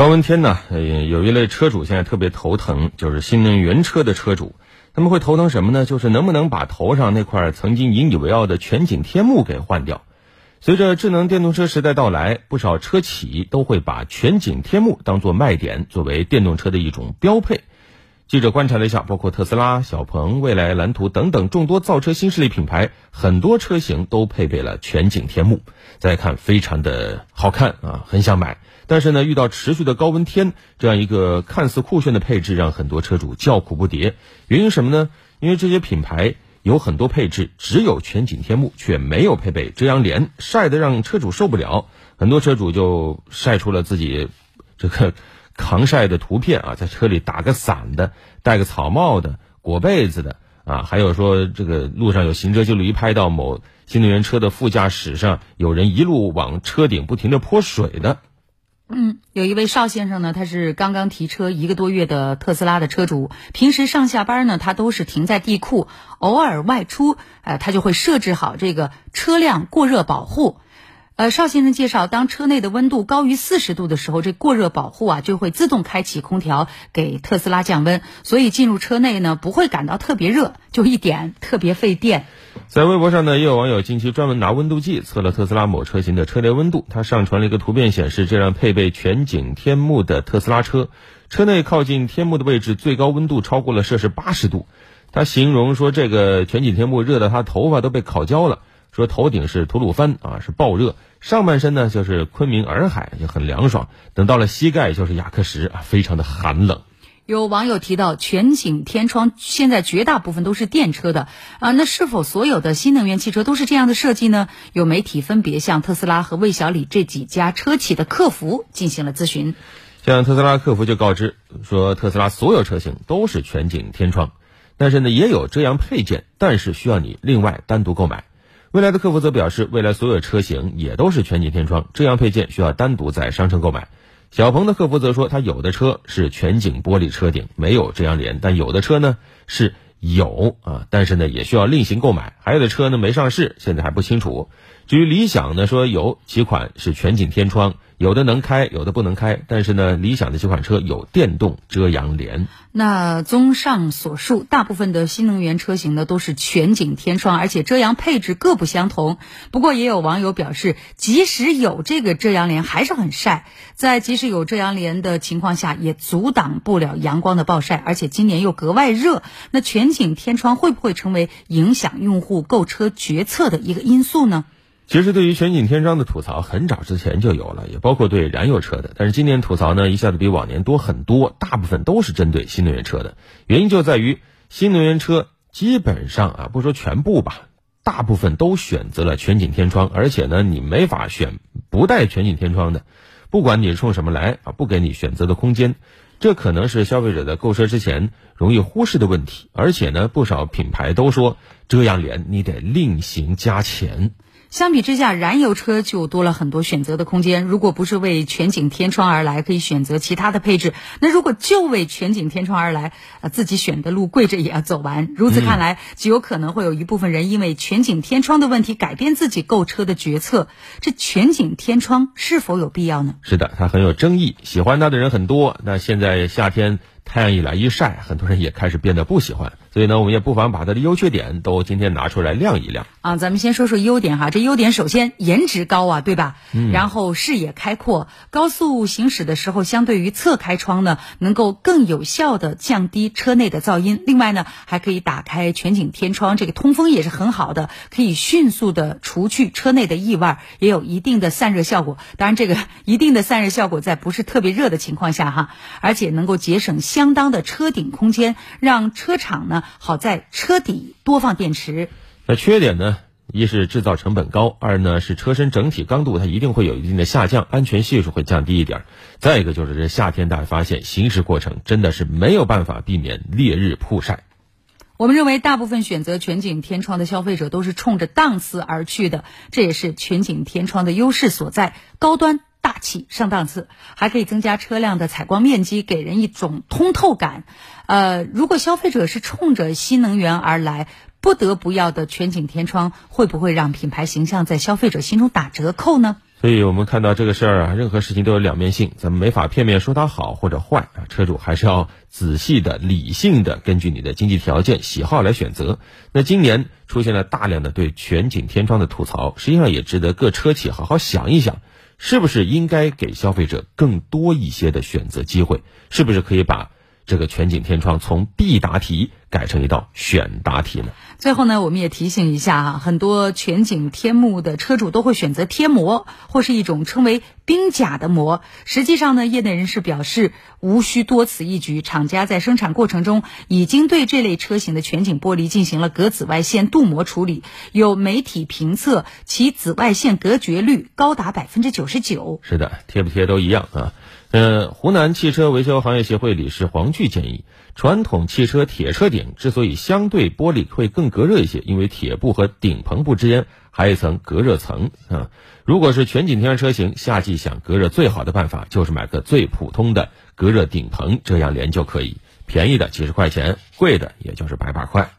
高温天呢，有一类车主现在特别头疼，就是新能源车的车主，他们会头疼什么呢？就是能不能把头上那块曾经引以为傲的全景天幕给换掉。随着智能电动车时代到来，不少车企都会把全景天幕当做卖点，作为电动车的一种标配。记者观察了一下，包括特斯拉、小鹏、蔚来、蓝图等等众多造车新势力品牌，很多车型都配备了全景天幕。再看，非常的好看啊，很想买。但是呢，遇到持续的高温天，这样一个看似酷炫的配置，让很多车主叫苦不迭。原因什么呢？因为这些品牌有很多配置只有全景天幕，却没有配备遮阳帘，晒得让车主受不了。很多车主就晒出了自己这个。抗晒的图片啊，在车里打个伞的，戴个草帽的，裹被子的啊，还有说这个路上有行车记录仪拍到某新能源车的副驾驶上有人一路往车顶不停的泼水的。嗯，有一位邵先生呢，他是刚刚提车一个多月的特斯拉的车主，平时上下班呢，他都是停在地库，偶尔外出，呃，他就会设置好这个车辆过热保护。呃，邵先生介绍，当车内的温度高于四十度的时候，这过热保护啊就会自动开启空调，给特斯拉降温，所以进入车内呢不会感到特别热，就一点特别费电。在微博上呢，也有网友近期专门拿温度计测了特斯拉某车型的车内温度，他上传了一个图片，显示这辆配备全景天幕的特斯拉车，车内靠近天幕的位置最高温度超过了摄氏八十度。他形容说，这个全景天幕热的他头发都被烤焦了。说头顶是吐鲁番啊，是爆热；上半身呢就是昆明洱海，就很凉爽。等到了膝盖就是雅克什啊，非常的寒冷。有网友提到，全景天窗现在绝大部分都是电车的啊，那是否所有的新能源汽车都是这样的设计呢？有媒体分别向特斯拉和魏小李这几家车企的客服进行了咨询。像特斯拉客服就告知说，特斯拉所有车型都是全景天窗，但是呢也有遮阳配件，但是需要你另外单独购买。未来的客服则表示，未来所有车型也都是全景天窗，这样配件需要单独在商城购买。小鹏的客服则说，他有的车是全景玻璃车顶，没有遮阳帘，但有的车呢是有啊，但是呢也需要另行购买。还有的车呢没上市，现在还不清楚。至于理想呢，说有几款是全景天窗。有的能开，有的不能开，但是呢，理想的这款车有电动遮阳帘。那综上所述，大部分的新能源车型呢都是全景天窗，而且遮阳配置各不相同。不过也有网友表示，即使有这个遮阳帘，还是很晒。在即使有遮阳帘的情况下，也阻挡不了阳光的暴晒，而且今年又格外热。那全景天窗会不会成为影响用户购车决策的一个因素呢？其实，对于全景天窗的吐槽，很早之前就有了，也包括对燃油车的。但是今年吐槽呢，一下子比往年多很多，大部分都是针对新能源车的。原因就在于新能源车基本上啊，不说全部吧，大部分都选择了全景天窗，而且呢，你没法选不带全景天窗的，不管你是冲什么来啊，不给你选择的空间。这可能是消费者在购车之前容易忽视的问题。而且呢，不少品牌都说遮阳帘你得另行加钱。相比之下，燃油车就多了很多选择的空间。如果不是为全景天窗而来，可以选择其他的配置。那如果就为全景天窗而来，啊，自己选的路跪着也要走完。如此看来，极有可能会有一部分人因为全景天窗的问题改变自己购车的决策。这全景天窗是否有必要呢？是的，它很有争议，喜欢它的人很多。那现在夏天。太阳一来一晒，很多人也开始变得不喜欢，所以呢，我们也不妨把它的优缺点都今天拿出来亮一亮啊。咱们先说说优点哈，这优点首先颜值高啊，对吧？嗯。然后视野开阔，高速行驶的时候，相对于侧开窗呢，能够更有效的降低车内的噪音。另外呢，还可以打开全景天窗，这个通风也是很好的，可以迅速的除去车内的异味，也有一定的散热效果。当然，这个一定的散热效果在不是特别热的情况下哈，而且能够节省相。相当的车顶空间，让车厂呢好在车底多放电池。那缺点呢，一是制造成本高，二呢是车身整体刚度它一定会有一定的下降，安全系数会降低一点。再一个就是这夏天大家发现行驶过程真的是没有办法避免烈日曝晒。我们认为大部分选择全景天窗的消费者都是冲着档次而去的，这也是全景天窗的优势所在，高端。大气上档次，还可以增加车辆的采光面积，给人一种通透感。呃，如果消费者是冲着新能源而来，不得不要的全景天窗，会不会让品牌形象在消费者心中打折扣呢？所以我们看到这个事儿啊，任何事情都有两面性，咱们没法片面说它好或者坏啊。车主还是要仔细的、理性的根据你的经济条件、喜好来选择。那今年出现了大量的对全景天窗的吐槽，实际上也值得各车企好好想一想，是不是应该给消费者更多一些的选择机会？是不是可以把这个全景天窗从必答题改成一道选答题呢？最后呢，我们也提醒一下哈，很多全景天幕的车主都会选择贴膜，或是一种称为冰甲的膜。实际上呢，业内人士表示，无需多此一举，厂家在生产过程中已经对这类车型的全景玻璃进行了隔紫外线镀膜处理。有媒体评测，其紫外线隔绝率高达百分之九十九。是的，贴不贴都一样啊。呃，湖南汽车维修行业协会理事黄炬建议，传统汽车铁车顶之所以相对玻璃会更隔热一些，因为铁布和顶棚布之间还有一层隔热层啊。如果是全景天窗车型，夏季想隔热最好的办法就是买个最普通的隔热顶棚，这样连就可以，便宜的几十块钱，贵的也就是百把块。